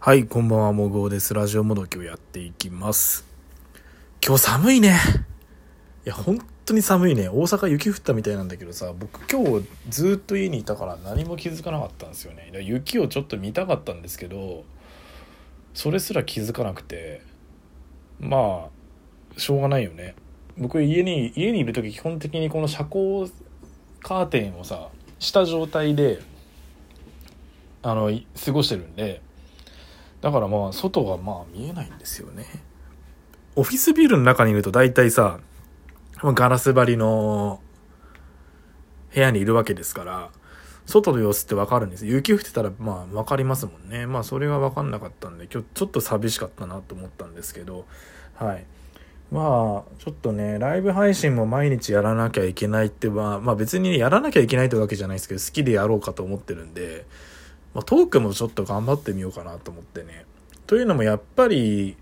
はい、こんばんは、もぐおです。ラジオもどきをやっていきます。今日寒いね。いや、本当に寒いね。大阪雪降ったみたいなんだけどさ、僕今日ずっと家にいたから何も気づかなかったんですよね。だから雪をちょっと見たかったんですけど、それすら気づかなくて、まあ、しょうがないよね。僕家に、家にいる時基本的にこの遮光カーテンをさ、した状態で、あの、過ごしてるんで、だからまあ外がまあ見えないんですよね。オフィスビルの中にいると大体さガラス張りの部屋にいるわけですから外の様子ってわかるんです雪降ってたらまあわかりますもんね。まあそれがわかんなかったんで今日ちょっと寂しかったなと思ったんですけどはい。まあちょっとねライブ配信も毎日やらなきゃいけないってはまあ別にやらなきゃいけないってわけじゃないですけど好きでやろうかと思ってるんでまあ、トークもちょっと頑張ってみようかなと思ってね。というのもやっぱり、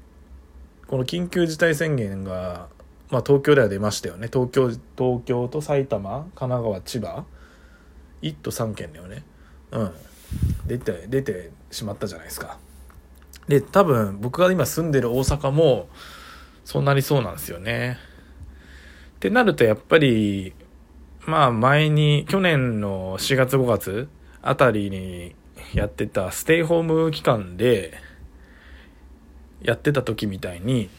この緊急事態宣言が、まあ、東京では出ましたよね。東京、東京と埼玉、神奈川、千葉、1都3県だよね。うん。出て、出てしまったじゃないですか。で、多分僕が今住んでる大阪も、そうなりそうなんですよね。ってなるとやっぱり、まあ前に、去年の4月5月あたりにやってたステイホーム期間でやってた時みたいに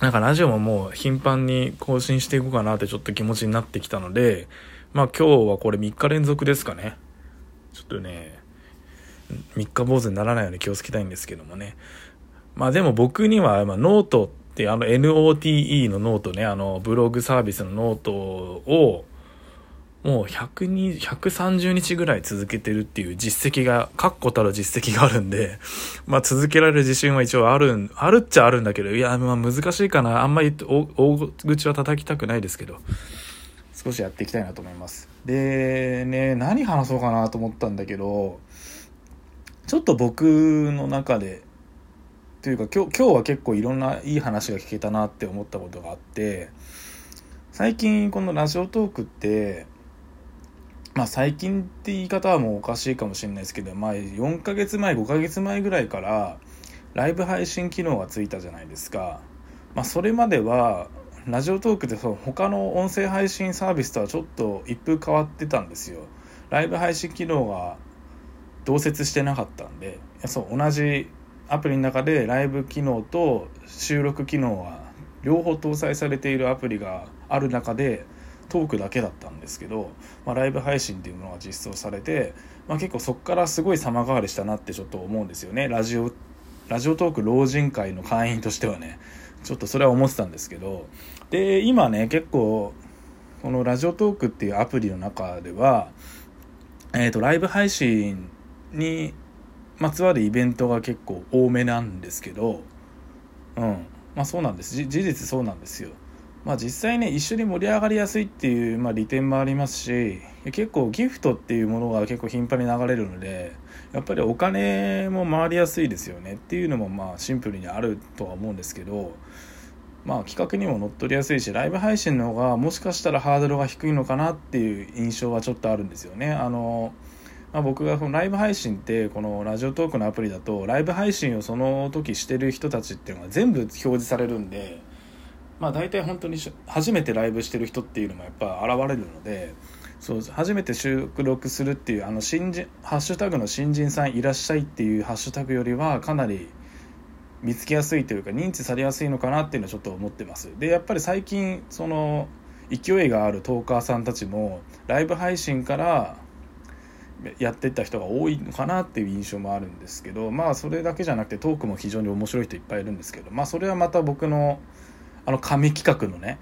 なんかラジオももう頻繁に更新していこうかなってちょっと気持ちになってきたのでまあ今日はこれ3日連続ですかね。ちょっとね3日坊主にならないように気をつけたいんですけどもね。まあでも僕にはまノートってあの NOTE のノートねあのブログサービスのノートをもう130日ぐらい続けてるっていう実績が、確固たる実績があるんで、まあ続けられる自信は一応ある、あるっちゃあるんだけど、いや、まあ難しいかな。あんまり大大口は叩きたくないですけど、少しやっていきたいなと思います。で、ね、何話そうかなと思ったんだけど、ちょっと僕の中で、というか今日今日は結構いろんないい話が聞けたなって思ったことがあって、最近このラジオトークって、まあ最近って言い方はもうおかしいかもしれないですけど、まあ4ヶ月前、5ヶ月前ぐらいからライブ配信機能がついたじゃないですか。まあそれまでは、ラジオトークってそう他の音声配信サービスとはちょっと一風変わってたんですよ。ライブ配信機能が同設してなかったんで、そう、同じアプリの中でライブ機能と収録機能は両方搭載されているアプリがある中で、トークだけだったんですけど、まあ、ライブ配信っていうものが実装されて、まあ、結構そこからすごい様変わりしたなってちょっと思うんですよね。ラジオラジオトーク老人会の会員としてはね。ちょっとそれは思ってたんですけど。で今ね結構このラジオトークっていうアプリの中では、えー、とライブ配信にまつわるイベントが結構多めなんですけどうん。まあそうなんです。事実そうなんですよ。まあ実際ね一緒に盛り上がりやすいっていう、まあ、利点もありますし結構ギフトっていうものが結構頻繁に流れるのでやっぱりお金も回りやすいですよねっていうのもまあシンプルにあるとは思うんですけどまあ企画にも乗っ取りやすいしライブ配信の方がもしかしたらハードルが低いのかなっていう印象はちょっとあるんですよね。あのまあ、僕がこのライブ配信ってこのラジオトークのアプリだとライブ配信をその時してる人たちっていうのが全部表示されるんでまあ大体本当に初めてライブしてる人っていうのもやっぱ現れるのでそう初めて収録するっていうあの新人ハッシュタグの新人さんいらっしゃいっていうハッシュタグよりはかなり見つけやすいというか認知されやすいのかなっていうのはちょっと思ってます。でやっぱり最近その勢いがあるトーカーさんたちもライブ配信からやってった人が多いのかなっていう印象もあるんですけどまあそれだけじゃなくてトークも非常に面白い人いっぱいいるんですけどまあそれはまた僕のあの紙企画のね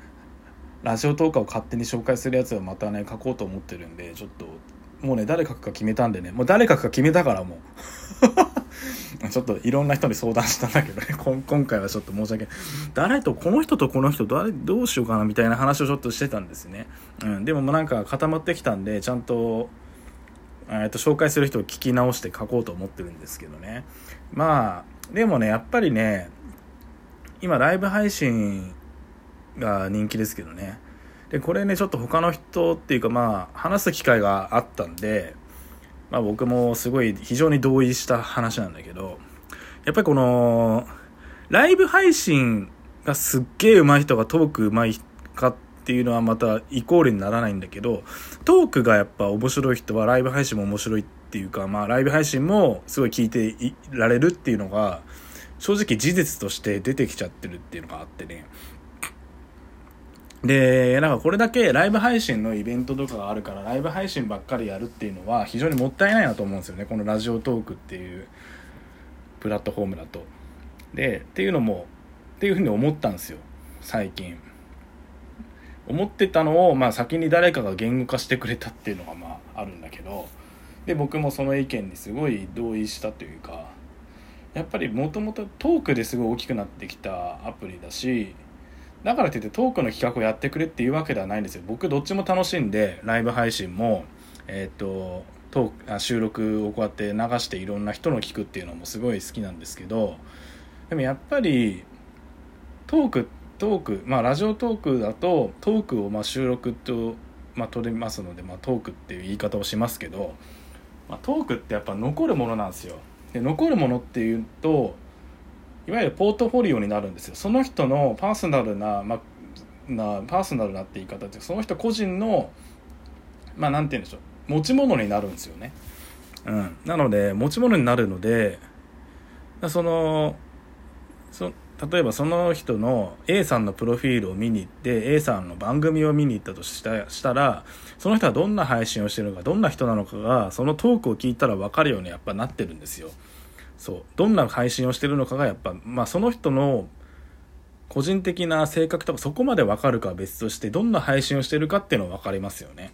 ラジオトーカーを勝手に紹介するやつをまたね書こうと思ってるんでちょっともうね誰書くか決めたんでねもう誰書くか決めたからもう。ちょっといろんな人に相談したんだけどね 今回はちょっと申し訳ない。誰とこの人とこの人誰どうしようかなみたいな話をちょっとしてたんですね、うん、でもなんか固まってきたんでちゃんとえー、と紹介する人を聞き直して書こうと思ってるんですけどね。まあでもねやっぱりね今ライブ配信が人気ですけどね。でこれねちょっと他の人っていうかまあ話す機会があったんで、まあ、僕もすごい非常に同意した話なんだけどやっぱりこの、ライブ配信がすっげえ上手い人がトーク上手いかっていうのはまたイコールにならないんだけど、トークがやっぱ面白い人はライブ配信も面白いっていうか、まあライブ配信もすごい聞いていられるっていうのが、正直事実として出てきちゃってるっていうのがあってね。で、なんかこれだけライブ配信のイベントとかがあるから、ライブ配信ばっかりやるっていうのは非常にもったいないなと思うんですよね。このラジオトークっていうプラットフォームだと。で、っていうのも、っていうふうに思ったんですよ。最近。思ってたのを、まあ先に誰かが言語化してくれたっていうのがまああるんだけど、で、僕もその意見にすごい同意したというか、やっぱりもともとトークですごい大きくなってきたアプリだし、だからといってトークの企画をやってくれっていうわけではないんですよ。僕どっちも楽しんで、ライブ配信も、えっ、ー、と、トーク収録をこうやって流していろんな人の聞くっていうのもすごい好きなんですけど、でもやっぱり、トーク、トーク、まあラジオトークだと、トークをま収録と、まあ取れますので、まあトークっていう言い方をしますけど、まあ、トークってやっぱ残るものなんですよ。で残るものっていうといわゆるポートフォリオになるんですよ。その人のパーソナルな,、まなパーソナルなって言い方ってその人個人のまあ何て言うんでしょう。持ち物になるんですよね、うん、なので持ち物になるのでそのそ例えばその人の A さんのプロフィールを見に行って A さんの番組を見に行ったとしたしたらその人はどんな配信をしてるのかどんな人なのかがそのトークを聞いたら分かるようにやっぱなってるんですよ。そうどんな配信をしてるのかがやっぱ、まあ、その人の個人的な性格とかそこまで分かるかは別としてどんな配信をしてるかっていうのは分かりますよね。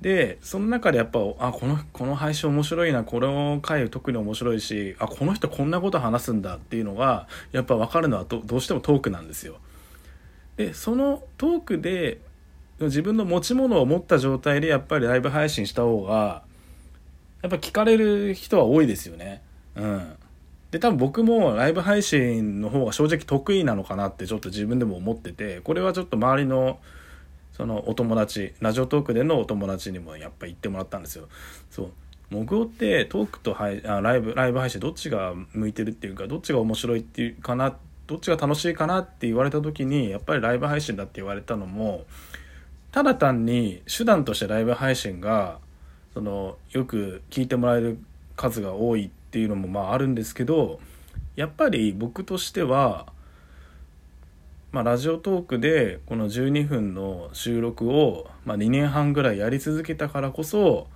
でその中でやっぱあこのこの配信面白いなこの回特に面白いしあこの人こんなこと話すんだっていうのがやっぱ分かるのはどどうしてもトークなんですよ。でそのトークで自分の持ち物を持った状態でやっぱりライブ配信した方がやっぱ聞かれる人は多いですよね。うん。で多分僕もライブ配信の方が正直得意なのかなってちょっと自分でも思っててこれはちょっと周りのそのお友達ラジオトークでのお友達にもやっぱ言ってもらったんですよ。そう。木魚ってトークと配あライブライブ配信どっちが向いてるっていうかどっちが面白いっていうかなどっちが楽しいかなって言われた時にやっぱりライブ配信だって言われたのもただ単に手段としてライブ配信がそのよく聞いてもらえる数が多いっていうのもまああるんですけどやっぱり僕としてはまあ、ラジオトークでこの12分の収録を、まあ、2年半ぐらいやり続けたからこそ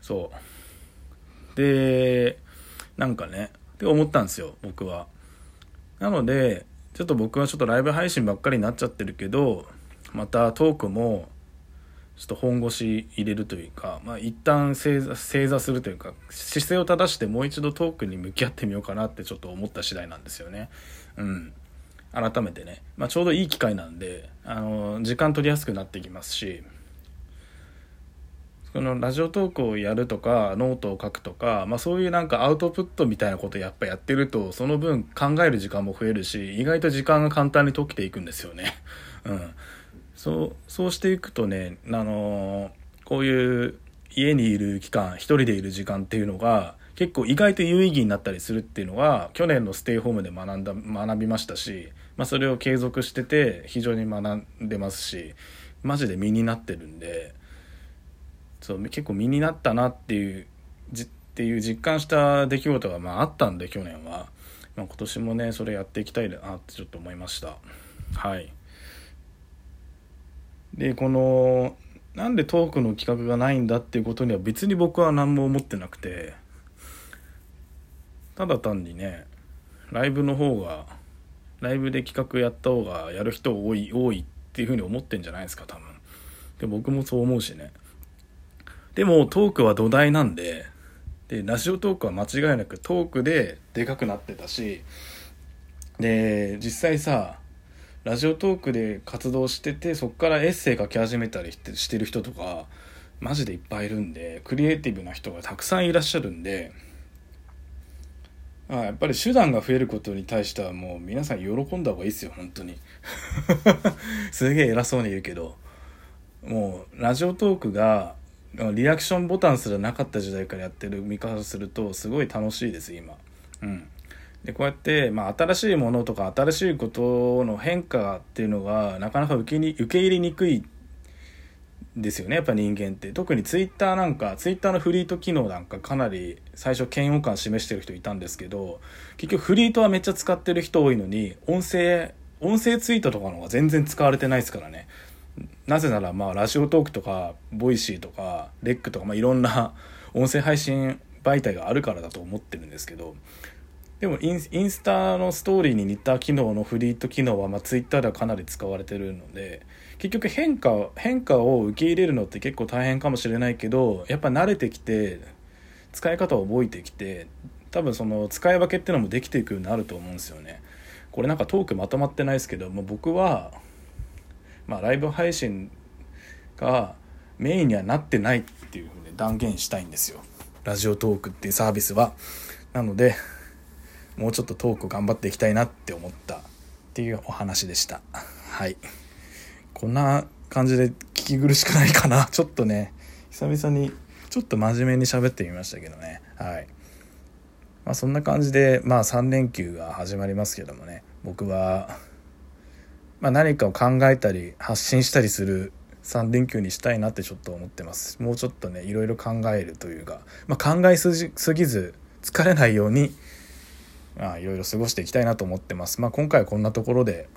そう。でなんかねって思ったんですよ僕は。なのでちょっと僕はちょっとライブ配信ばっかりになっちゃってるけどまたトークもちょっと本腰入れるというか、まあ、一旦正座正座するというか姿勢を正してもう一度トークに向き合ってみようかなってちょっと思った次第なんですよね。うん。改めてね、まあ、ちょうどいい機会なんであの時間取りやすくなってきますしこのラジオトークをやるとかノートを書くとか、まあ、そういうなんかアウトプットみたいなことやっぱやってるとその分考える時間も増えるし意外と時間が簡単に溶けていくんですよね。うん、そうそうしていくとね、あのこういう家にいる期間一人でいる時間っていうのが結構意外と有意義になったりするっていうのは去年のステイホームで学んだ学びましたし、まあ、それを継続してて非常に学んでますしマジで身になってるんでそう結構身になったなっていうじっていう実感した出来事がまああったんで去年は、まあ、今年もねそれやっていきたいなってちょっと思いました。はい。でこのなんでトークの企画がないんだっていうことには別に僕は何も思ってなくてただ単にねライブの方がライブで企画やった方がやる人多い多いっていうふうに思ってんじゃないですか多分。で僕もそう思うしね。でもトークは土台なんででラジオトークは間違いなくトークででかくなってたしで実際さラジオトークで活動しててそっからエッセイ書き始めたりしてる人とかマジでいっぱいいるんでクリエイティブな人がたくさんいらっしゃるんであやっぱり手段が増えることに対してはもう皆さん喜んだ方がいいですよ本当に。すげえ偉そうに言うけど。もうラジオトークがリアクションボタンすらなかった時代からやってる見方するとすごい楽しいです今。うん。でこうやって、まあ、新しいものとか新しいことの変化っていうのがなかなか受けに受け入れにくいですよねやっぱ人間って。特にツイッターなんかツイッターのフリート機能なんかかなり最初嫌悪感示してる人いたんですけど結局フリートはめっちゃ使ってる人多いのに音声音声ツイートとかの方が全然使われてないですからね。なぜならまあラジオトークとかボイシーとかレックとか、まあ、いろんな音声配信媒体があるからだと思ってるんですけどでもインスタのストーリーに似た機能のフリート機能は、まあ、ツイッターではかなり使われてるので結局変化変化を受け入れるのって結構大変かもしれないけどやっぱ慣れてきて使い方を覚えてきて多分その使い分けっていうのもできていくようになると思うんですよね。これなんかトークまとまってないですけども僕は、まあ、ライブ配信がメインにはなってないっていうふうに断言したいんですよ。ラジオトークっていうサービスは。なのでもうちょっとトーク頑張っていきたいなって思ったっていうお話でした。はい。こんな感じで聞き苦しくないかな。ちょっとね、久々にちょっと真面目に喋ってみましたけどね。はい。まあそんな感じで、まあ3連休が始まりますけどもね、僕は、まあ何かを考えたり発信したりする3連休にしたいなってちょっと思ってます。もうちょっとね、いろいろ考えるというか、まあ考えすぎず疲れないようにいろいろ過ごしていきたいなと思ってます。まあ今回はこんなところで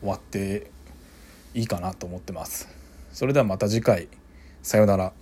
終わっていいかなと思ってます。それではまた次回さようなら。